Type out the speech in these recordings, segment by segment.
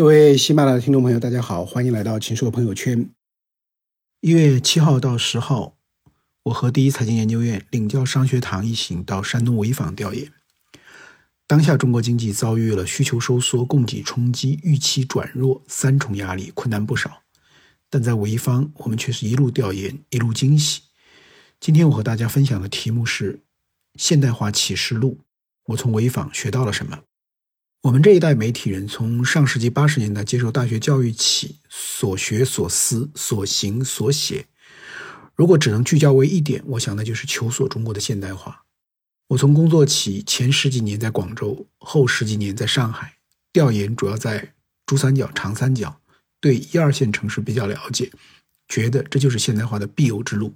各位喜马拉雅的听众朋友，大家好，欢迎来到秦朔朋友圈。一月七号到十号，我和第一财经研究院领教商学堂一行到山东潍坊调研。当下中国经济遭遇了需求收缩、供给冲击、预期转弱三重压力，困难不少。但在潍坊，我们却是一路调研，一路惊喜。今天我和大家分享的题目是《现代化启示录》，我从潍坊学到了什么？我们这一代媒体人，从上世纪八十年代接受大学教育起，所学所思所行所写，如果只能聚焦为一点，我想那就是求索中国的现代化。我从工作起，前十几年在广州，后十几年在上海，调研主要在珠三角、长三角，对一二线城市比较了解，觉得这就是现代化的必由之路。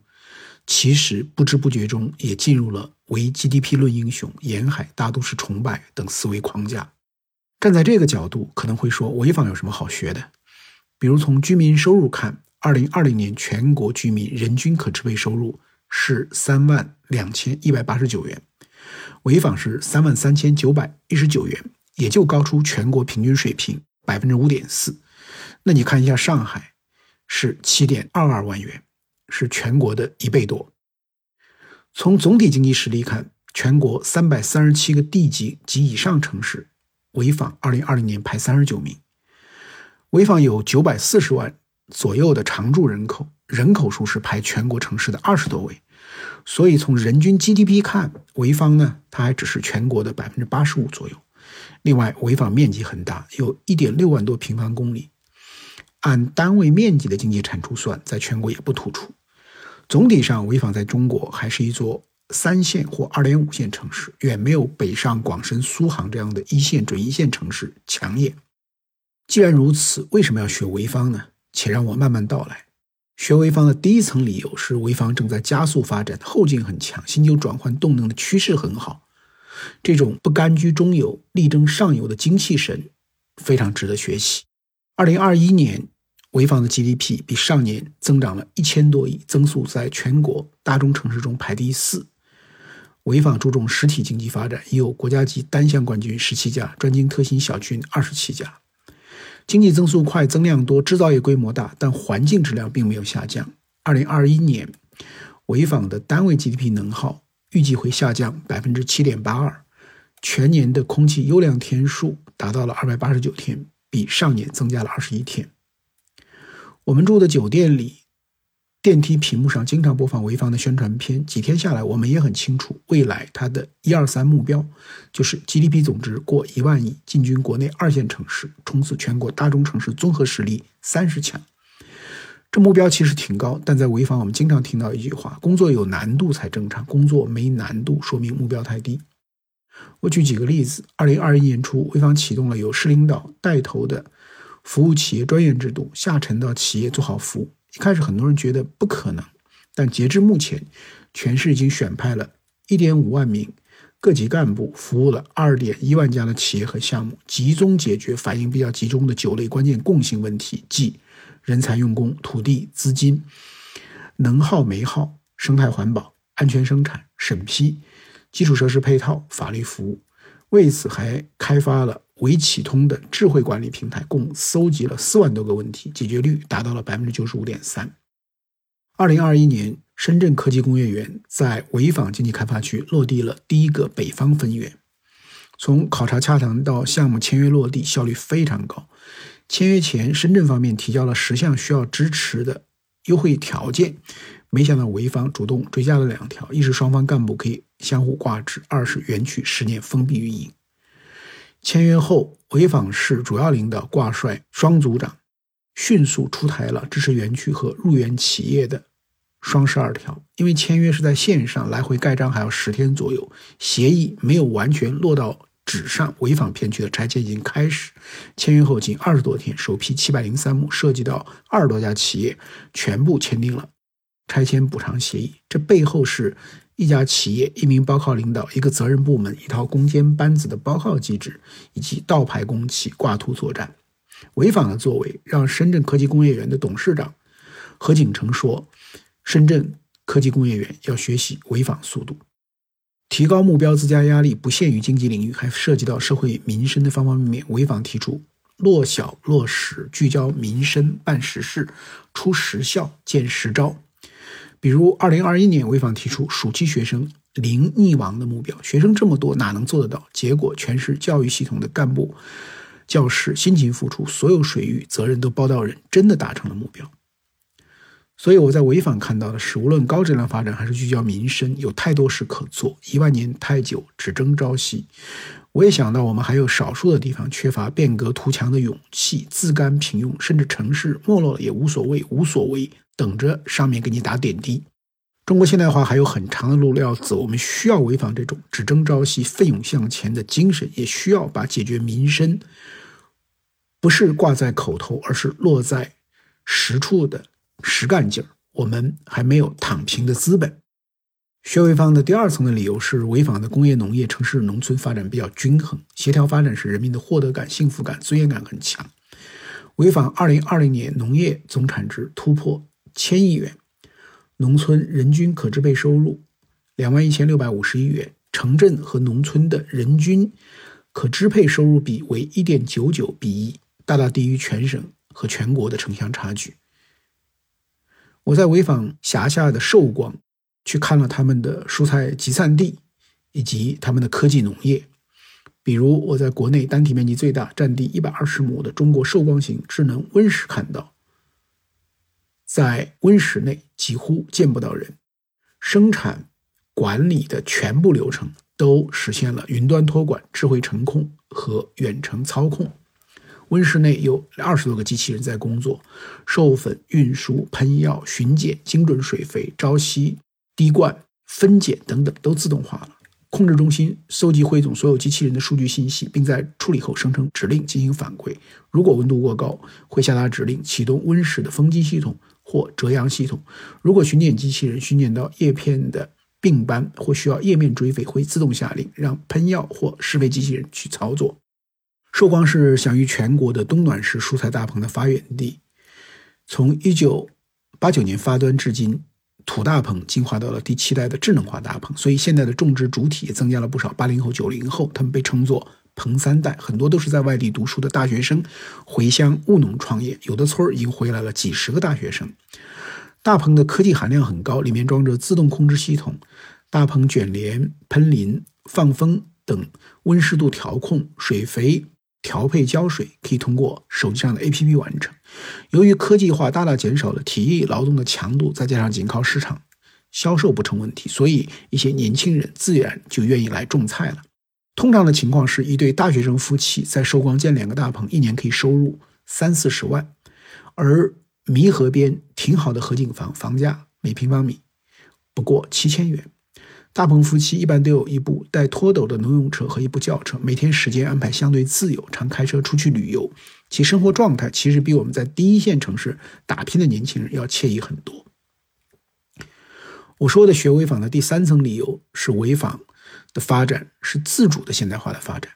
其实不知不觉中，也进入了唯 GDP 论英雄、沿海大都市崇拜等思维框架。站在这个角度，可能会说潍坊有什么好学的？比如从居民收入看，二零二零年全国居民人均可支配收入是三万两千一百八十九元，潍坊是三万三千九百一十九元，也就高出全国平均水平百分之五点四。那你看一下上海，是七点二二万元，是全国的一倍多。从总体经济实力看，全国三百三十七个地级及以上城市。潍坊二零二零年排三十九名，潍坊有九百四十万左右的常住人口，人口数是排全国城市的二十多位，所以从人均 GDP 看，潍坊呢，它还只是全国的百分之八十五左右。另外，潍坊面积很大，有一点六万多平方公里，按单位面积的经济产出算，在全国也不突出。总体上，潍坊在中国还是一座。三线或二点五线城市远没有北上广深苏杭这样的一线准一线城市抢眼。既然如此，为什么要学潍坊呢？且让我慢慢道来。学潍坊的第一层理由是，潍坊正在加速发展，后劲很强，新旧转换动能的趋势很好。这种不甘居中游、力争上游的精气神，非常值得学习。二零二一年。潍坊的 GDP 比上年增长了一千多亿，增速在全国大中城市中排第四。潍坊注重实体经济发展，已有国家级单项冠军十七家，专精特新小军二十七家。经济增速快，增量多，制造业规模大，但环境质量并没有下降。二零二一年，潍坊的单位 GDP 能耗预计会下降百分之七点八二，全年的空气优良天数达到了二百八十九天，比上年增加了二十一天。我们住的酒店里。电梯屏幕上经常播放潍坊的宣传片。几天下来，我们也很清楚，未来它的一二三目标就是 GDP 总值过一万亿，进军国内二线城市，冲刺全国大中城市综合实力三十强。这目标其实挺高，但在潍坊，我们经常听到一句话：工作有难度才正常，工作没难度说明目标太低。我举几个例子：二零二一年初，潍坊启动了由市领导带头的服务企业专业制度，下沉到企业做好服务。一开始很多人觉得不可能，但截至目前，全市已经选派了1.5万名各级干部，服务了2.1万家的企业和项目，集中解决反应比较集中的九类关键共性问题，即人才、用工、土地、资金、能耗、煤耗、生态环保、安全生产、审批、基础设施配套、法律服务。为此，还开发了。为启通的智慧管理平台，共搜集了四万多个问题，解决率达到了百分之九十五点三。二零二一年，深圳科技工业园在潍坊经济开发区落地了第一个北方分园。从考察洽谈到项目签约落地，效率非常高。签约前，深圳方面提交了十项需要支持的优惠条件，没想到潍坊主动追加了两条：一是双方干部可以相互挂职；二是园区十年封闭运营。签约后，潍坊市主要领导挂帅双组长，迅速出台了支持园区和入园企业的“双十二条”。因为签约是在线上，来回盖章还要十天左右，协议没有完全落到纸上。潍坊片区的拆迁已经开始，签约后仅二十多天，首批七百零三亩，涉及到二十多家企业，全部签订了拆迁补偿协议。这背后是。一家企业、一名包靠领导、一个责任部门、一套攻坚班子的包靠机制，以及倒排工期、挂图作战。潍坊的作为，让深圳科技工业园的董事长何景成说：“深圳科技工业园要学习潍坊速度，提高目标，增加压力，不限于经济领域，还涉及到社会民生的方方面面。”潍坊提出落小落实，聚焦民生，办实事，出实效，见实招。比如，二零二一年潍坊提出暑期学生零溺亡的目标，学生这么多，哪能做得到？结果全是教育系统的干部、教师辛勤付出，所有水域责任都包到人，真的达成了目标。所以我在潍坊看到的是，无论高质量发展还是聚焦民生，有太多事可做。一万年太久，只争朝夕。我也想到，我们还有少数的地方缺乏变革图强的勇气，自甘平庸，甚至城市没落了也无所谓，无所谓，等着上面给你打点滴。中国现代化还有很长的路要走，我们需要潍坊这种只争朝夕、奋勇向前的精神，也需要把解决民生不是挂在口头，而是落在实处的。实干劲儿，我们还没有躺平的资本。薛潍坊的第二层的理由是，潍坊的工业、农业、城市、农村发展比较均衡，协调发展使人民的获得感、幸福感、尊严感很强。潍坊二零二零年农业总产值突破千亿元，农村人均可支配收入两万一千六百五十亿元，城镇和农村的人均可支配收入比为一点九九比一，大大低于全省和全国的城乡差距。我在潍坊辖下的寿光去看了他们的蔬菜集散地，以及他们的科技农业。比如，我在国内单体面积最大、占地一百二十亩的中国寿光型智能温室看到，在温室内几乎见不到人，生产管理的全部流程都实现了云端托管、智慧程控和远程操控。温室内有二十多个机器人在工作，授粉、运输、喷药、巡检、精准水肥、朝夕滴灌、分拣等等都自动化了。控制中心收集汇总所有机器人的数据信息，并在处理后生成指令进行反馈。如果温度过高，会下达指令启动温室的风机系统或遮阳系统。如果巡检机器人巡检到叶片的病斑或需要叶面追肥，会自动下令让喷药或施肥机器人去操作。寿光是享誉全国的冬暖式蔬菜大棚的发源地，从一九八九年发端至今，土大棚进化到了第七代的智能化大棚，所以现在的种植主体也增加了不少。八零后、九零后，他们被称作“棚三代”，很多都是在外地读书的大学生，回乡务农创业。有的村儿已经回来了几十个大学生。大棚的科技含量很高，里面装着自动控制系统、大棚卷帘、喷淋、放风等温湿度调控、水肥。调配浇水可以通过手机上的 APP 完成。由于科技化大大减少了体力劳动的强度，再加上仅靠市场销售不成问题，所以一些年轻人自然就愿意来种菜了。通常的情况是一对大学生夫妻在寿光建两个大棚，一年可以收入三四十万。而弥河边挺好的河景房，房价每平方米不过七千元。大棚夫妻一般都有一部带拖斗的农用车和一部轿车，每天时间安排相对自由，常开车出去旅游，其生活状态其实比我们在第一线城市打拼的年轻人要惬意很多。我说的学潍坊的第三层理由是，潍坊的发展是自主的现代化的发展。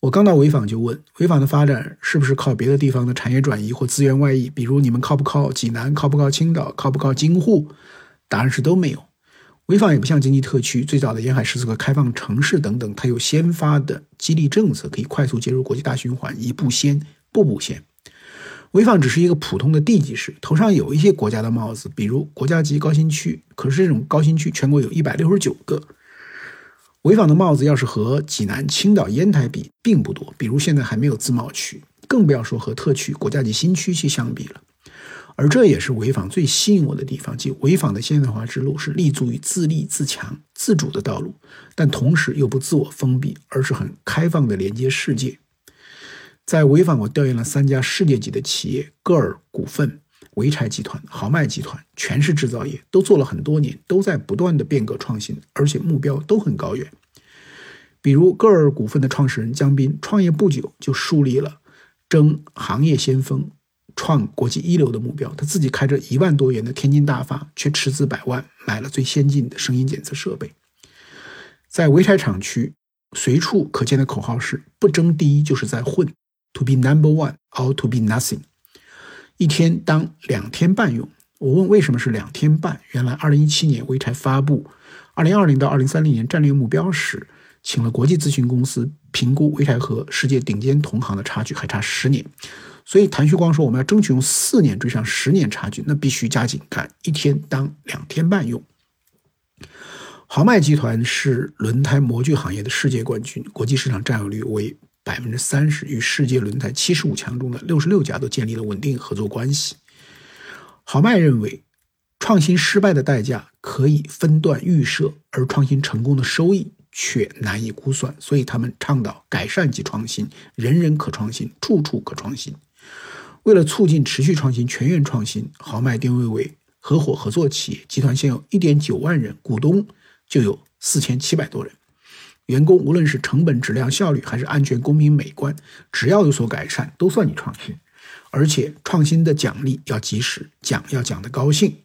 我刚到潍坊就问，潍坊的发展是不是靠别的地方的产业转移或资源外溢？比如你们靠不靠济南？靠不靠青岛？靠不靠京沪？答案是都没有。潍坊也不像经济特区最早的沿海十四个开放城市等等，它有先发的激励政策，可以快速接入国际大循环，一步先，步步先。潍坊只是一个普通的地级市，头上有一些国家的帽子，比如国家级高新区。可是这种高新区全国有一百六十九个，潍坊的帽子要是和济南、青岛、烟台比，并不多。比如现在还没有自贸区，更不要说和特区、国家级新区去相比了。而这也是潍坊最吸引我的地方，即潍坊的现代化之路是立足于自立自强、自主的道路，但同时又不自我封闭，而是很开放的连接世界。在潍坊，我调研了三家世界级的企业：歌尔股份、潍柴集团、豪迈集团，全是制造业，都做了很多年，都在不断的变革创新，而且目标都很高远。比如歌尔股份的创始人江斌，创业不久就树立了争行业先锋。创国际一流的目标，他自己开着一万多元的天津大发，却斥资百万买了最先进的声音检测设备。在潍柴厂区，随处可见的口号是“不争第一就是在混 ”，to be number one or to be nothing。一天当两天半用。我问为什么是两天半？原来二零一七年潍柴发布二零二零到二零三零年战略目标时，请了国际咨询公司评估潍柴和世界顶尖同行的差距还差十年，所以谭旭光说我们要争取用四年追上十年差距，那必须加紧干，一天当两天半用。豪迈集团是轮胎模具行业的世界冠军，国际市场占有率为百分之三十，与世界轮胎七十五强中的六十六家都建立了稳定合作关系。豪迈认为，创新失败的代价可以分段预设，而创新成功的收益却难以估算，所以他们倡导改善即创新，人人可创新，处处可创新。为了促进持续创新、全员创新，豪迈定位为合伙合作企业，集团现有一点九万人，股东。就有四千七百多人，员工无论是成本、质量、效率，还是安全、公平、美观，只要有所改善，都算你创新。而且创新的奖励要及时，奖要讲的高兴。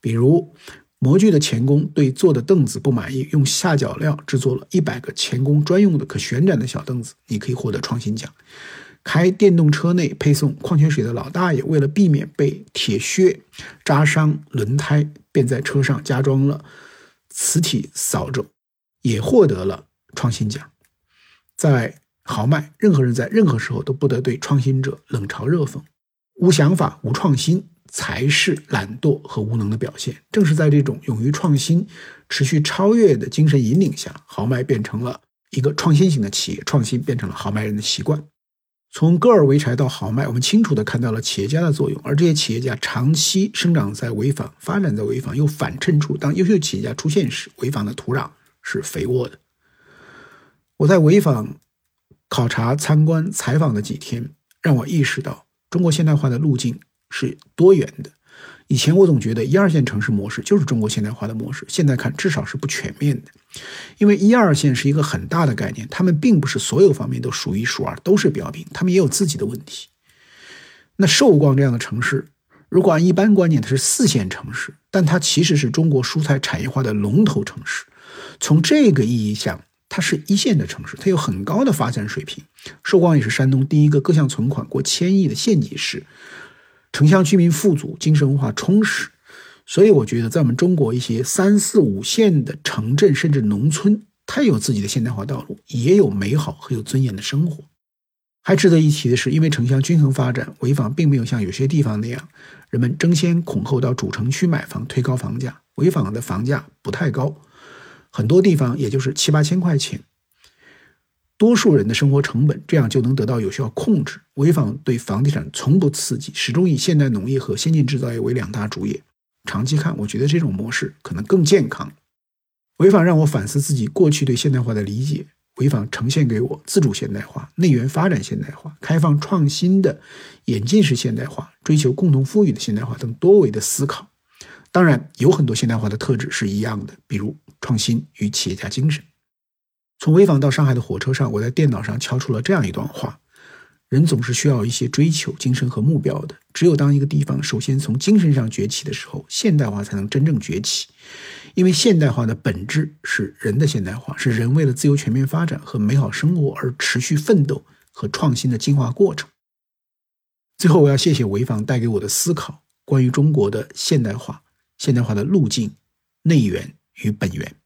比如模具的钳工对坐的凳子不满意，用下脚料制作了一百个钳工专用的可旋转的小凳子，你可以获得创新奖。开电动车内配送矿泉水的老大爷，为了避免被铁屑扎伤轮胎，便在车上加装了。磁体扫帚也获得了创新奖。在豪迈，任何人在任何时候都不得对创新者冷嘲热讽。无想法、无创新才是懒惰和无能的表现。正是在这种勇于创新、持续超越的精神引领下，豪迈变成了一个创新型的企业，创新变成了豪迈人的习惯。从戈尔维柴到豪迈，我们清楚地看到了企业家的作用。而这些企业家长期生长在潍坊，发展在潍坊，又反衬出当优秀企业家出现时，潍坊的土壤是肥沃的。我在潍坊考察、参观、采访的几天，让我意识到中国现代化的路径是多元的。以前我总觉得一二线城市模式就是中国现代化的模式，现在看至少是不全面的，因为一二线是一个很大的概念，他们并不是所有方面都数一数二，都是标兵，他们也有自己的问题。那寿光这样的城市，如果按一般观念，它是四线城市，但它其实是中国蔬菜产业化的龙头城市。从这个意义上，它是一线的城市，它有很高的发展水平。寿光也是山东第一个各项存款过千亿的县级市。城乡居民富足，精神文化充实，所以我觉得，在我们中国一些三四五线的城镇甚至农村，它有自己的现代化道路，也有美好和有尊严的生活。还值得一提的是，因为城乡均衡发展，潍坊并没有像有些地方那样，人们争先恐后到主城区买房，推高房价。潍坊的房价不太高，很多地方也就是七八千块钱。多数人的生活成本这样就能得到有效控制。潍坊对房地产从不刺激，始终以现代农业和先进制造业为两大主业。长期看，我觉得这种模式可能更健康。潍坊让我反思自己过去对现代化的理解。潍坊呈现给我自主现代化、内源发展现代化、开放创新的演进式现代化、追求共同富裕的现代化等多维的思考。当然，有很多现代化的特质是一样的，比如创新与企业家精神。从潍坊到上海的火车上，我在电脑上敲出了这样一段话：人总是需要一些追求、精神和目标的。只有当一个地方首先从精神上崛起的时候，现代化才能真正崛起。因为现代化的本质是人的现代化，是人为了自由全面发展和美好生活而持续奋斗和创新的进化过程。最后，我要谢谢潍坊带给我的思考，关于中国的现代化、现代化的路径、内源与本源。